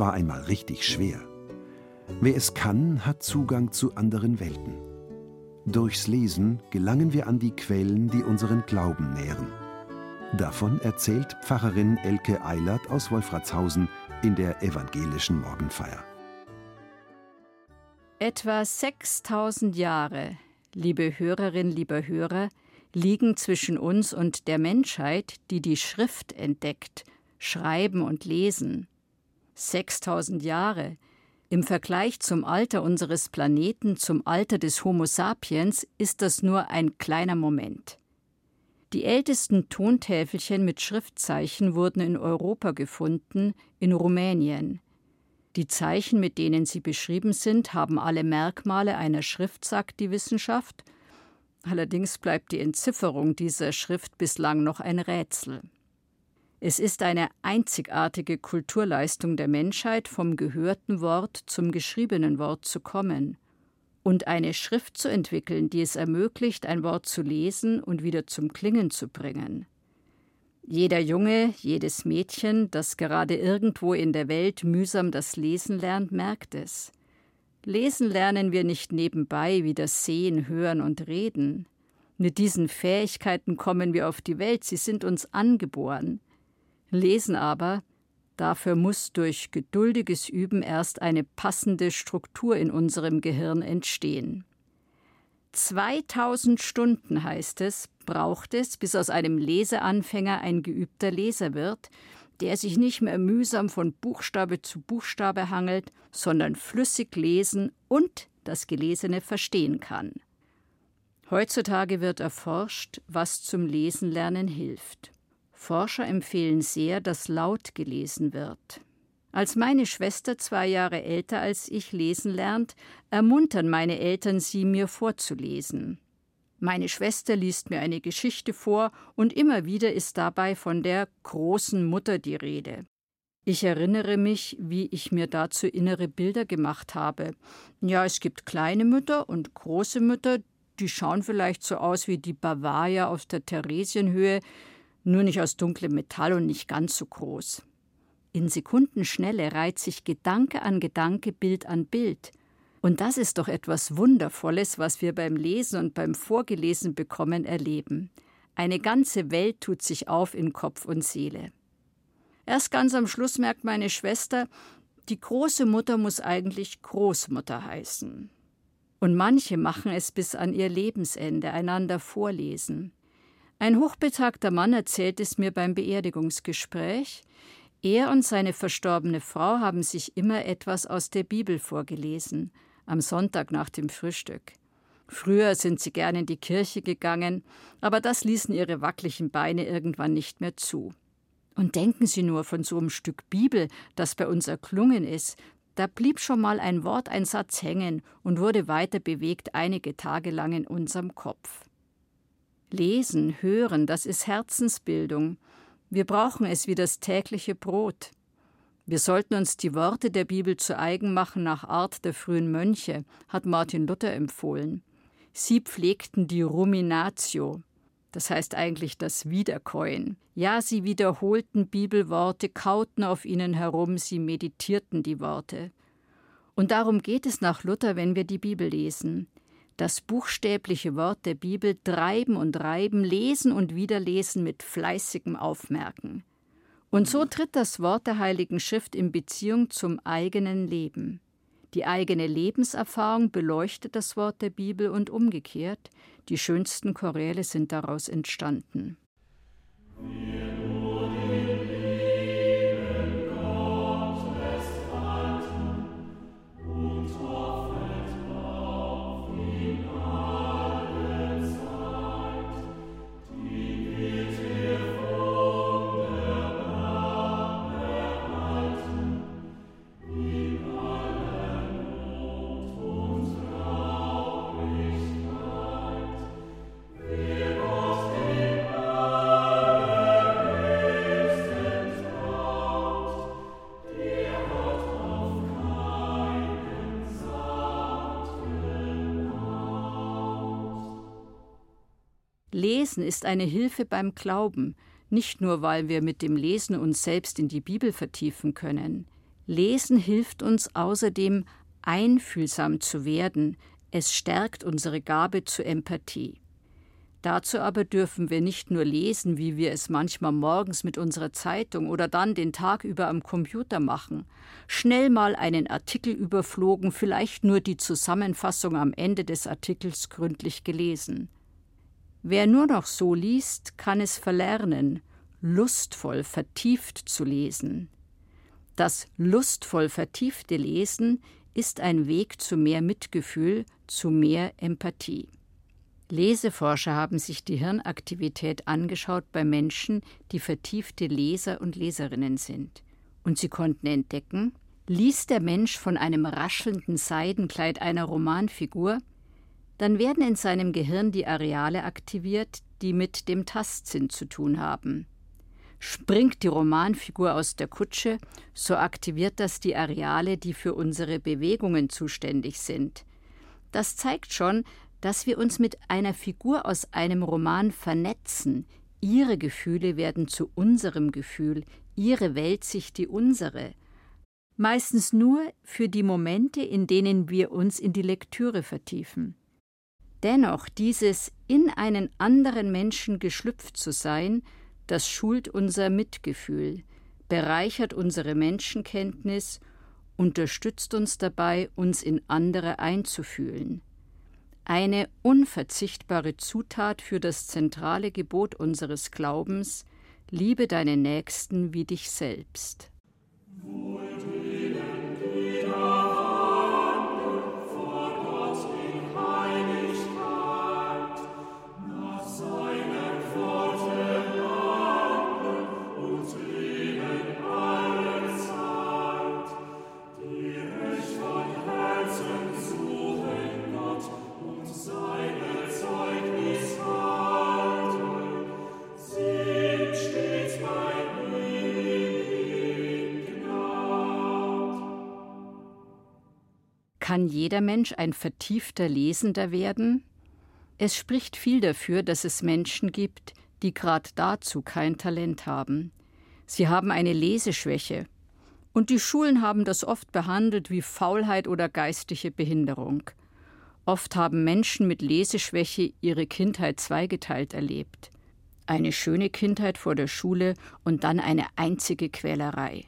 war einmal richtig schwer. Wer es kann, hat Zugang zu anderen Welten. Durchs Lesen gelangen wir an die Quellen, die unseren Glauben nähren. Davon erzählt Pfarrerin Elke Eilert aus Wolfratshausen in der evangelischen Morgenfeier. Etwa 6000 Jahre, liebe Hörerin, lieber Hörer, liegen zwischen uns und der Menschheit, die die Schrift entdeckt – Schreiben und Lesen. 6000 Jahre. Im Vergleich zum Alter unseres Planeten, zum Alter des Homo sapiens, ist das nur ein kleiner Moment. Die ältesten Tontäfelchen mit Schriftzeichen wurden in Europa gefunden, in Rumänien. Die Zeichen, mit denen sie beschrieben sind, haben alle Merkmale einer Schrift, sagt die Wissenschaft. Allerdings bleibt die Entzifferung dieser Schrift bislang noch ein Rätsel. Es ist eine einzigartige Kulturleistung der Menschheit, vom gehörten Wort zum geschriebenen Wort zu kommen und eine Schrift zu entwickeln, die es ermöglicht, ein Wort zu lesen und wieder zum Klingen zu bringen. Jeder Junge, jedes Mädchen, das gerade irgendwo in der Welt mühsam das Lesen lernt, merkt es. Lesen lernen wir nicht nebenbei wie das Sehen, Hören und Reden. Mit diesen Fähigkeiten kommen wir auf die Welt, sie sind uns angeboren. Lesen aber, dafür muss durch geduldiges Üben erst eine passende Struktur in unserem Gehirn entstehen. 2000 Stunden heißt es, braucht es, bis aus einem Leseanfänger ein geübter Leser wird, der sich nicht mehr mühsam von Buchstabe zu Buchstabe hangelt, sondern flüssig lesen und das Gelesene verstehen kann. Heutzutage wird erforscht, was zum Lesenlernen hilft. Forscher empfehlen sehr, dass laut gelesen wird. Als meine Schwester zwei Jahre älter als ich lesen lernt, ermuntern meine Eltern sie, mir vorzulesen. Meine Schwester liest mir eine Geschichte vor, und immer wieder ist dabei von der großen Mutter die Rede. Ich erinnere mich, wie ich mir dazu innere Bilder gemacht habe. Ja, es gibt kleine Mütter und große Mütter, die schauen vielleicht so aus wie die Bavaria aus der Theresienhöhe, nur nicht aus dunklem Metall und nicht ganz so groß. In Sekundenschnelle reiht sich Gedanke an Gedanke, Bild an Bild. Und das ist doch etwas Wundervolles, was wir beim Lesen und beim Vorgelesen bekommen erleben. Eine ganze Welt tut sich auf in Kopf und Seele. Erst ganz am Schluss merkt meine Schwester, die große Mutter muss eigentlich Großmutter heißen. Und manche machen es bis an ihr Lebensende, einander vorlesen. Ein hochbetagter Mann erzählt es mir beim Beerdigungsgespräch. Er und seine verstorbene Frau haben sich immer etwas aus der Bibel vorgelesen, am Sonntag nach dem Frühstück. Früher sind sie gern in die Kirche gegangen, aber das ließen ihre wackeligen Beine irgendwann nicht mehr zu. Und denken Sie nur von so einem Stück Bibel, das bei uns erklungen ist, da blieb schon mal ein Wort, ein Satz hängen und wurde weiter bewegt einige Tage lang in unserem Kopf. Lesen, hören, das ist Herzensbildung. Wir brauchen es wie das tägliche Brot. Wir sollten uns die Worte der Bibel zu eigen machen nach Art der frühen Mönche, hat Martin Luther empfohlen. Sie pflegten die Ruminatio, das heißt eigentlich das Wiederkäuen. Ja, sie wiederholten Bibelworte, kauten auf ihnen herum, sie meditierten die Worte. Und darum geht es nach Luther, wenn wir die Bibel lesen das buchstäbliche Wort der Bibel treiben und reiben, lesen und wiederlesen mit fleißigem Aufmerken. Und so tritt das Wort der Heiligen Schrift in Beziehung zum eigenen Leben. Die eigene Lebenserfahrung beleuchtet das Wort der Bibel und umgekehrt, die schönsten Choräle sind daraus entstanden. Ja. Lesen ist eine Hilfe beim Glauben, nicht nur weil wir mit dem Lesen uns selbst in die Bibel vertiefen können. Lesen hilft uns außerdem, einfühlsam zu werden, es stärkt unsere Gabe zur Empathie. Dazu aber dürfen wir nicht nur lesen, wie wir es manchmal morgens mit unserer Zeitung oder dann den Tag über am Computer machen, schnell mal einen Artikel überflogen, vielleicht nur die Zusammenfassung am Ende des Artikels gründlich gelesen. Wer nur noch so liest, kann es verlernen, lustvoll vertieft zu lesen. Das lustvoll vertiefte Lesen ist ein Weg zu mehr Mitgefühl, zu mehr Empathie. Leseforscher haben sich die Hirnaktivität angeschaut bei Menschen, die vertiefte Leser und Leserinnen sind. Und sie konnten entdecken, liest der Mensch von einem raschelnden Seidenkleid einer Romanfigur, dann werden in seinem Gehirn die Areale aktiviert, die mit dem Tastsinn zu tun haben. Springt die Romanfigur aus der Kutsche, so aktiviert das die Areale, die für unsere Bewegungen zuständig sind. Das zeigt schon, dass wir uns mit einer Figur aus einem Roman vernetzen. Ihre Gefühle werden zu unserem Gefühl, ihre Weltsicht die unsere. Meistens nur für die Momente, in denen wir uns in die Lektüre vertiefen. Dennoch dieses in einen anderen Menschen geschlüpft zu sein, das schult unser Mitgefühl, bereichert unsere Menschenkenntnis, unterstützt uns dabei, uns in andere einzufühlen eine unverzichtbare Zutat für das zentrale Gebot unseres Glaubens, liebe deinen Nächsten wie dich selbst. Kann jeder Mensch ein vertiefter Lesender werden? Es spricht viel dafür, dass es Menschen gibt, die gerade dazu kein Talent haben. Sie haben eine Leseschwäche. Und die Schulen haben das oft behandelt wie Faulheit oder geistige Behinderung. Oft haben Menschen mit Leseschwäche ihre Kindheit zweigeteilt erlebt. Eine schöne Kindheit vor der Schule und dann eine einzige Quälerei.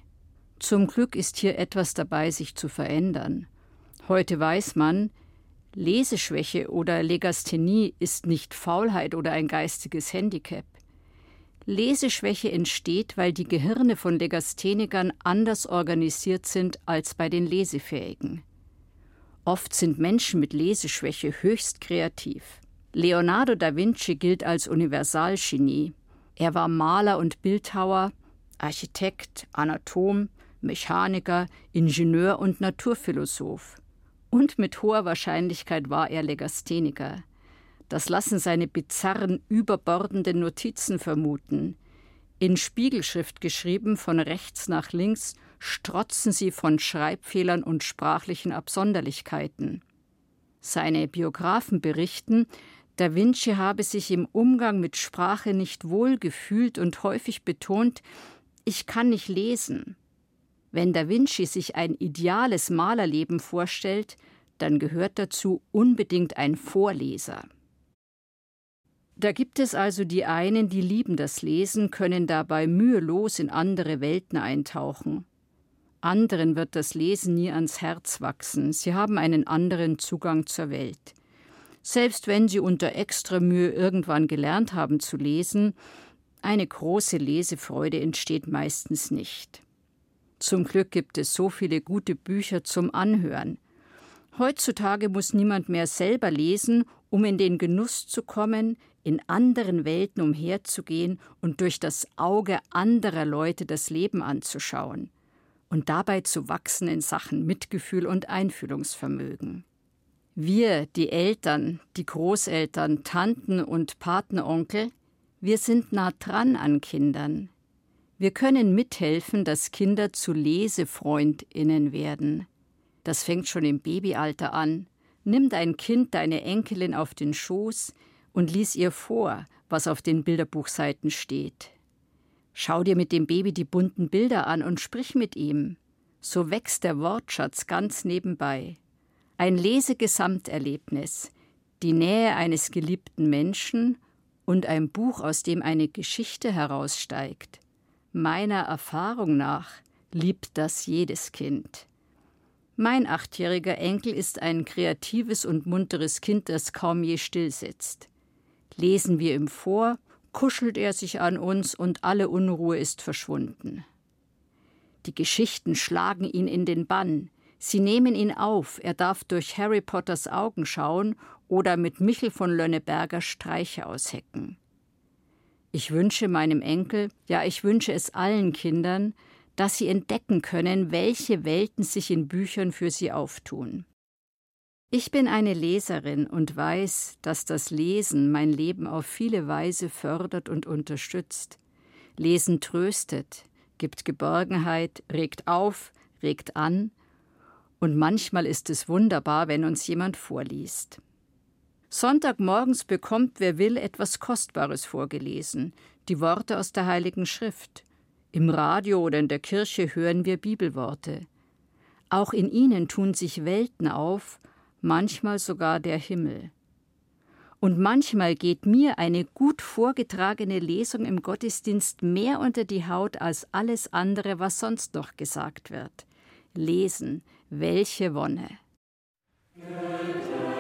Zum Glück ist hier etwas dabei, sich zu verändern. Heute weiß man, Leseschwäche oder Legasthenie ist nicht Faulheit oder ein geistiges Handicap. Leseschwäche entsteht, weil die Gehirne von Legasthenikern anders organisiert sind als bei den Lesefähigen. Oft sind Menschen mit Leseschwäche höchst kreativ. Leonardo da Vinci gilt als Universalgenie. Er war Maler und Bildhauer, Architekt, Anatom, Mechaniker, Ingenieur und Naturphilosoph und mit hoher Wahrscheinlichkeit war er Legastheniker. Das lassen seine bizarren, überbordenden Notizen vermuten. In Spiegelschrift geschrieben, von rechts nach links, strotzen sie von Schreibfehlern und sprachlichen Absonderlichkeiten. Seine Biografen berichten, Da Vinci habe sich im Umgang mit Sprache nicht wohl gefühlt und häufig betont, ich kann nicht lesen. Wenn Da Vinci sich ein ideales Malerleben vorstellt, dann gehört dazu unbedingt ein Vorleser. Da gibt es also die einen, die lieben das Lesen, können dabei mühelos in andere Welten eintauchen. Anderen wird das Lesen nie ans Herz wachsen, sie haben einen anderen Zugang zur Welt. Selbst wenn sie unter extra Mühe irgendwann gelernt haben zu lesen, eine große Lesefreude entsteht meistens nicht. Zum Glück gibt es so viele gute Bücher zum Anhören. Heutzutage muss niemand mehr selber lesen, um in den Genuss zu kommen, in anderen Welten umherzugehen und durch das Auge anderer Leute das Leben anzuschauen und dabei zu wachsen in Sachen Mitgefühl und Einfühlungsvermögen. Wir, die Eltern, die Großeltern, Tanten und Patenonkel, wir sind nah dran an Kindern. Wir können mithelfen, dass Kinder zu Lesefreundinnen werden. Das fängt schon im Babyalter an. Nimm dein Kind, deine Enkelin auf den Schoß und lies ihr vor, was auf den Bilderbuchseiten steht. Schau dir mit dem Baby die bunten Bilder an und sprich mit ihm. So wächst der Wortschatz ganz nebenbei. Ein Lesegesamterlebnis, die Nähe eines geliebten Menschen und ein Buch, aus dem eine Geschichte heraussteigt. Meiner Erfahrung nach liebt das jedes Kind. Mein achtjähriger Enkel ist ein kreatives und munteres Kind, das kaum je stillsitzt. Lesen wir ihm vor, kuschelt er sich an uns und alle Unruhe ist verschwunden. Die Geschichten schlagen ihn in den Bann, sie nehmen ihn auf, er darf durch Harry Potters Augen schauen oder mit Michel von Lönneberger Streiche aushecken. Ich wünsche meinem Enkel, ja ich wünsche es allen Kindern, dass sie entdecken können, welche Welten sich in Büchern für sie auftun. Ich bin eine Leserin und weiß, dass das Lesen mein Leben auf viele Weise fördert und unterstützt. Lesen tröstet, gibt Geborgenheit, regt auf, regt an, und manchmal ist es wunderbar, wenn uns jemand vorliest. Sonntagmorgens bekommt, wer will, etwas Kostbares vorgelesen, die Worte aus der Heiligen Schrift. Im Radio oder in der Kirche hören wir Bibelworte. Auch in ihnen tun sich Welten auf, manchmal sogar der Himmel. Und manchmal geht mir eine gut vorgetragene Lesung im Gottesdienst mehr unter die Haut als alles andere, was sonst noch gesagt wird. Lesen, welche Wonne. Ja.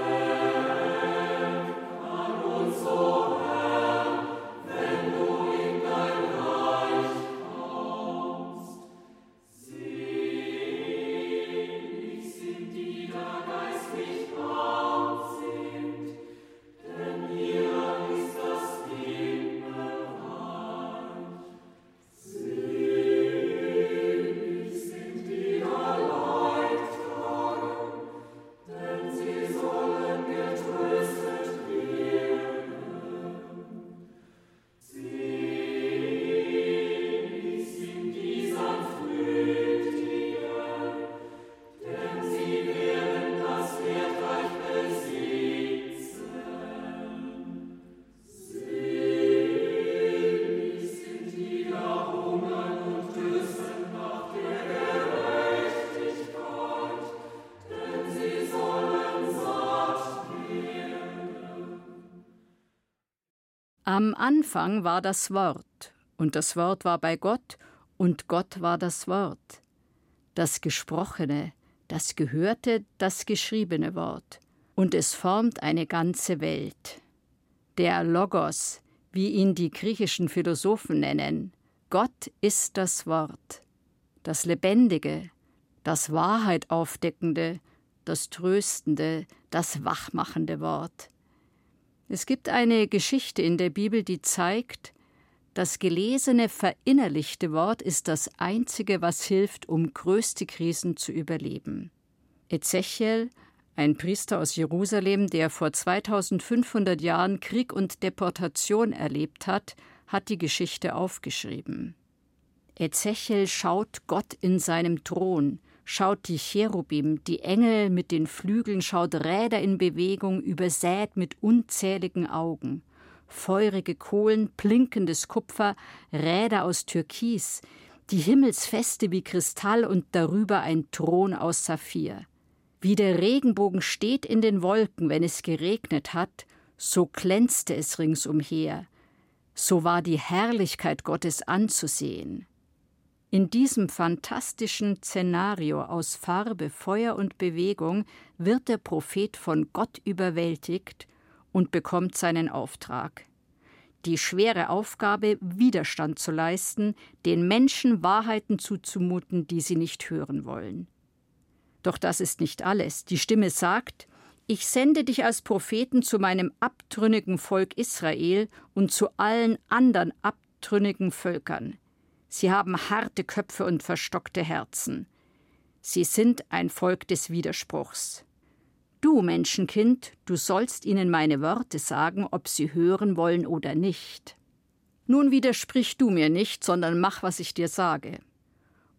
Am Anfang war das Wort, und das Wort war bei Gott, und Gott war das Wort. Das Gesprochene, das Gehörte, das geschriebene Wort, und es formt eine ganze Welt. Der Logos, wie ihn die griechischen Philosophen nennen, Gott ist das Wort, das Lebendige, das Wahrheit aufdeckende, das Tröstende, das wachmachende Wort. Es gibt eine Geschichte in der Bibel, die zeigt, das gelesene, verinnerlichte Wort ist das einzige, was hilft, um größte Krisen zu überleben. Ezechiel, ein Priester aus Jerusalem, der vor 2500 Jahren Krieg und Deportation erlebt hat, hat die Geschichte aufgeschrieben. Ezechiel schaut Gott in seinem Thron, schaut die Cherubim, die Engel mit den Flügeln, schaut Räder in Bewegung, übersät mit unzähligen Augen. Feurige Kohlen, blinkendes Kupfer, Räder aus Türkis, die Himmelsfeste wie Kristall und darüber ein Thron aus Saphir. Wie der Regenbogen steht in den Wolken, wenn es geregnet hat, so glänzte es ringsumher. So war die Herrlichkeit Gottes anzusehen. In diesem fantastischen Szenario aus Farbe, Feuer und Bewegung wird der Prophet von Gott überwältigt und bekommt seinen Auftrag. Die schwere Aufgabe, Widerstand zu leisten, den Menschen Wahrheiten zuzumuten, die sie nicht hören wollen. Doch das ist nicht alles. Die Stimme sagt, ich sende dich als Propheten zu meinem abtrünnigen Volk Israel und zu allen anderen abtrünnigen Völkern. Sie haben harte Köpfe und verstockte Herzen. Sie sind ein Volk des Widerspruchs. Du, Menschenkind, du sollst ihnen meine Worte sagen, ob sie hören wollen oder nicht. Nun widersprich du mir nicht, sondern mach, was ich dir sage.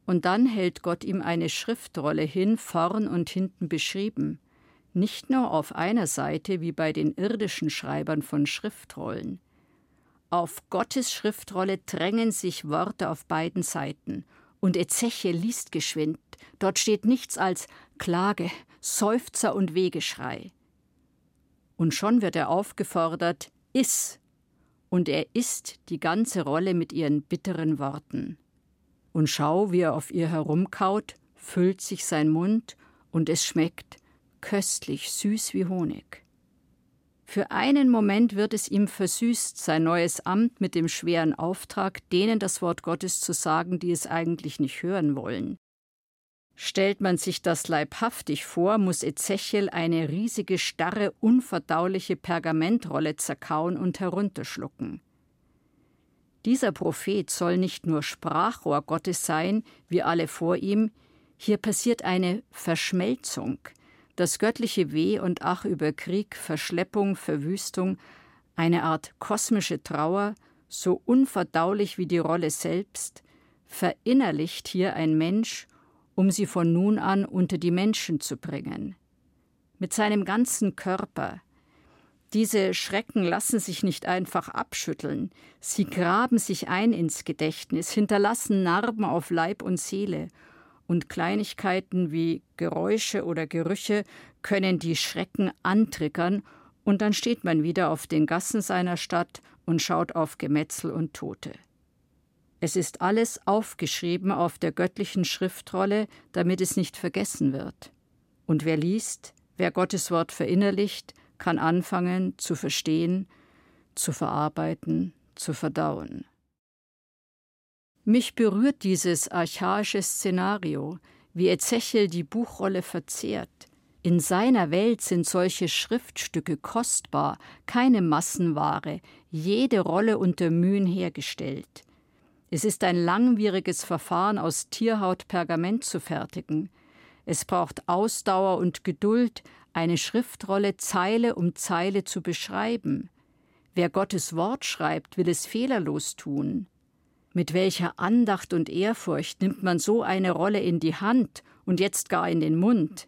Und dann hält Gott ihm eine Schriftrolle hin, vorn und hinten beschrieben, nicht nur auf einer Seite wie bei den irdischen Schreibern von Schriftrollen. Auf Gottes Schriftrolle drängen sich Worte auf beiden Seiten. Und Ezechiel liest geschwind. Dort steht nichts als Klage, Seufzer und Wegeschrei. Und schon wird er aufgefordert, iss. Und er isst die ganze Rolle mit ihren bitteren Worten. Und schau, wie er auf ihr herumkaut, füllt sich sein Mund, und es schmeckt köstlich süß wie Honig. Für einen Moment wird es ihm versüßt, sein neues Amt mit dem schweren Auftrag, denen das Wort Gottes zu sagen, die es eigentlich nicht hören wollen. Stellt man sich das leibhaftig vor, muss Ezechiel eine riesige, starre, unverdauliche Pergamentrolle zerkauen und herunterschlucken. Dieser Prophet soll nicht nur Sprachrohr Gottes sein, wie alle vor ihm, hier passiert eine Verschmelzung, das göttliche Weh und Ach über Krieg, Verschleppung, Verwüstung, eine Art kosmische Trauer, so unverdaulich wie die Rolle selbst, verinnerlicht hier ein Mensch, um sie von nun an unter die Menschen zu bringen. Mit seinem ganzen Körper. Diese Schrecken lassen sich nicht einfach abschütteln, sie graben sich ein ins Gedächtnis, hinterlassen Narben auf Leib und Seele und Kleinigkeiten wie Geräusche oder Gerüche können die Schrecken antriggern, und dann steht man wieder auf den Gassen seiner Stadt und schaut auf Gemetzel und Tote. Es ist alles aufgeschrieben auf der göttlichen Schriftrolle, damit es nicht vergessen wird. Und wer liest, wer Gottes Wort verinnerlicht, kann anfangen zu verstehen, zu verarbeiten, zu verdauen. Mich berührt dieses archaische Szenario, wie Ezechiel die Buchrolle verzehrt. In seiner Welt sind solche Schriftstücke kostbar, keine Massenware, jede Rolle unter Mühen hergestellt. Es ist ein langwieriges Verfahren, aus Tierhaut Pergament zu fertigen. Es braucht Ausdauer und Geduld, eine Schriftrolle Zeile um Zeile zu beschreiben. Wer Gottes Wort schreibt, will es fehlerlos tun. Mit welcher Andacht und Ehrfurcht nimmt man so eine Rolle in die Hand und jetzt gar in den Mund?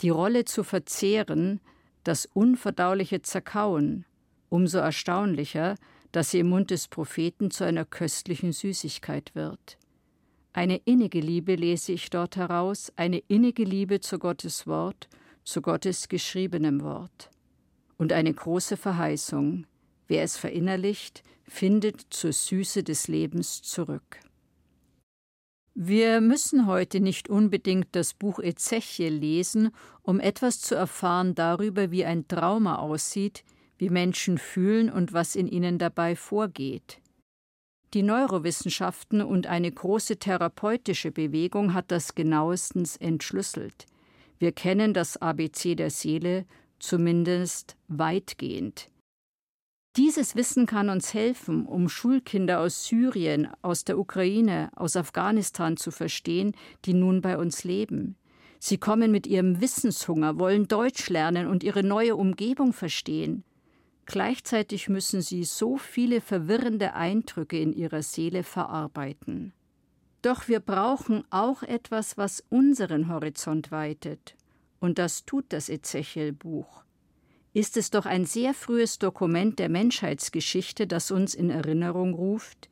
Die Rolle zu verzehren, das unverdauliche Zerkauen, umso erstaunlicher, dass sie im Mund des Propheten zu einer köstlichen Süßigkeit wird. Eine innige Liebe lese ich dort heraus, eine innige Liebe zu Gottes Wort, zu Gottes geschriebenem Wort. Und eine große Verheißung, wer es verinnerlicht, findet zur Süße des Lebens zurück. Wir müssen heute nicht unbedingt das Buch Ezechiel lesen, um etwas zu erfahren darüber, wie ein Trauma aussieht, wie Menschen fühlen und was in ihnen dabei vorgeht. Die Neurowissenschaften und eine große therapeutische Bewegung hat das genauestens entschlüsselt. Wir kennen das ABC der Seele zumindest weitgehend. Dieses Wissen kann uns helfen, um Schulkinder aus Syrien, aus der Ukraine, aus Afghanistan zu verstehen, die nun bei uns leben. Sie kommen mit ihrem Wissenshunger, wollen Deutsch lernen und ihre neue Umgebung verstehen. Gleichzeitig müssen sie so viele verwirrende Eindrücke in ihrer Seele verarbeiten. Doch wir brauchen auch etwas, was unseren Horizont weitet. Und das tut das Ezechiel-Buch ist es doch ein sehr frühes Dokument der Menschheitsgeschichte, das uns in Erinnerung ruft,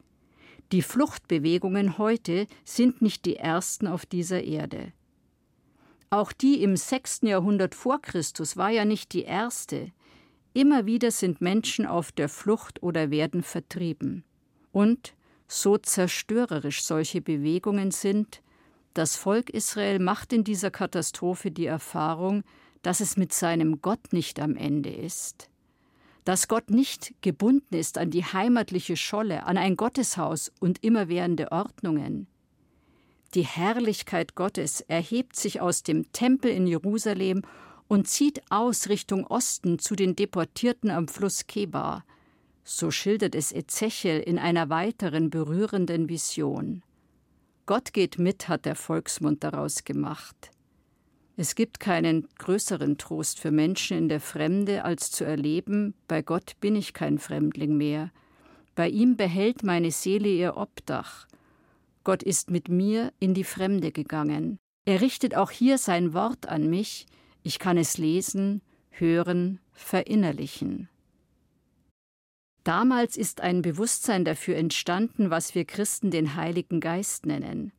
die Fluchtbewegungen heute sind nicht die ersten auf dieser Erde. Auch die im sechsten Jahrhundert vor Christus war ja nicht die erste. Immer wieder sind Menschen auf der Flucht oder werden vertrieben. Und, so zerstörerisch solche Bewegungen sind, das Volk Israel macht in dieser Katastrophe die Erfahrung, dass es mit seinem Gott nicht am Ende ist, dass Gott nicht gebunden ist an die heimatliche Scholle, an ein Gotteshaus und immerwährende Ordnungen. Die Herrlichkeit Gottes erhebt sich aus dem Tempel in Jerusalem und zieht aus Richtung Osten zu den Deportierten am Fluss Kebar. So schildert es Ezechiel in einer weiteren berührenden Vision. Gott geht mit, hat der Volksmund daraus gemacht. Es gibt keinen größeren Trost für Menschen in der Fremde, als zu erleben, bei Gott bin ich kein Fremdling mehr. Bei ihm behält meine Seele ihr Obdach. Gott ist mit mir in die Fremde gegangen. Er richtet auch hier sein Wort an mich, ich kann es lesen, hören, verinnerlichen. Damals ist ein Bewusstsein dafür entstanden, was wir Christen den Heiligen Geist nennen.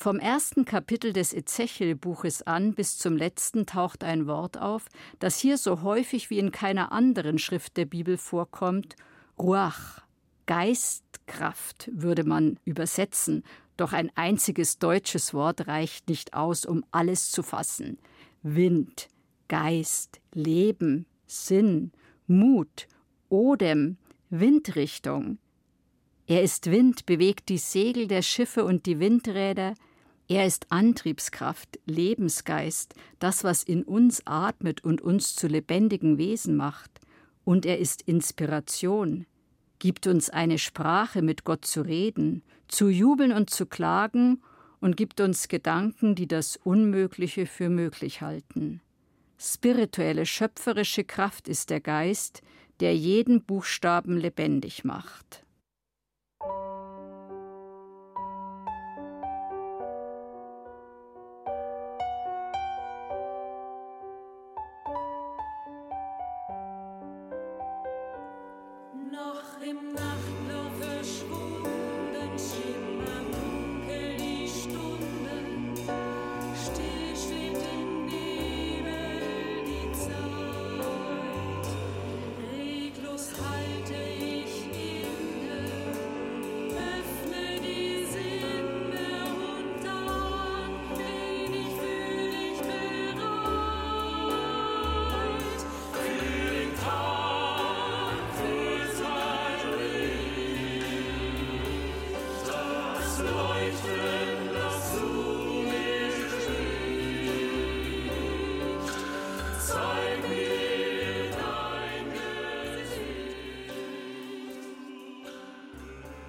Vom ersten Kapitel des Ezechiel-Buches an bis zum letzten taucht ein Wort auf, das hier so häufig wie in keiner anderen Schrift der Bibel vorkommt: Ruach, Geistkraft würde man übersetzen, doch ein einziges deutsches Wort reicht nicht aus, um alles zu fassen. Wind, Geist, Leben, Sinn, Mut, Odem, Windrichtung. Er ist Wind, bewegt die Segel der Schiffe und die Windräder. Er ist Antriebskraft, Lebensgeist, das, was in uns atmet und uns zu lebendigen Wesen macht. Und er ist Inspiration, gibt uns eine Sprache, mit Gott zu reden, zu jubeln und zu klagen und gibt uns Gedanken, die das Unmögliche für möglich halten. Spirituelle, schöpferische Kraft ist der Geist, der jeden Buchstaben lebendig macht.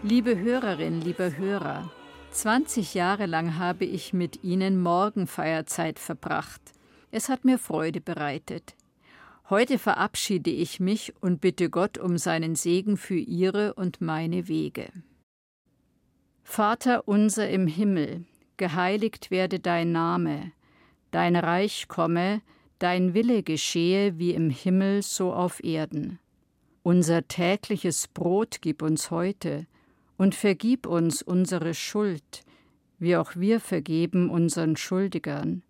Liebe Hörerin, lieber Hörer, 20 Jahre lang habe ich mit Ihnen Morgenfeierzeit verbracht. Es hat mir Freude bereitet. Heute verabschiede ich mich und bitte Gott um seinen Segen für Ihre und meine Wege. Vater unser im Himmel, geheiligt werde dein Name, dein Reich komme, dein Wille geschehe wie im Himmel so auf Erden. Unser tägliches Brot gib uns heute, und vergib uns unsere Schuld, wie auch wir vergeben unseren Schuldigern,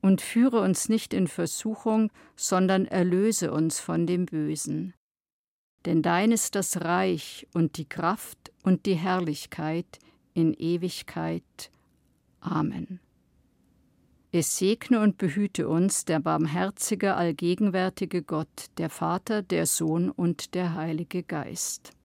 und führe uns nicht in Versuchung, sondern erlöse uns von dem Bösen. Denn dein ist das Reich und die Kraft und die Herrlichkeit in Ewigkeit. Amen. Es segne und behüte uns der barmherzige, allgegenwärtige Gott, der Vater, der Sohn und der Heilige Geist.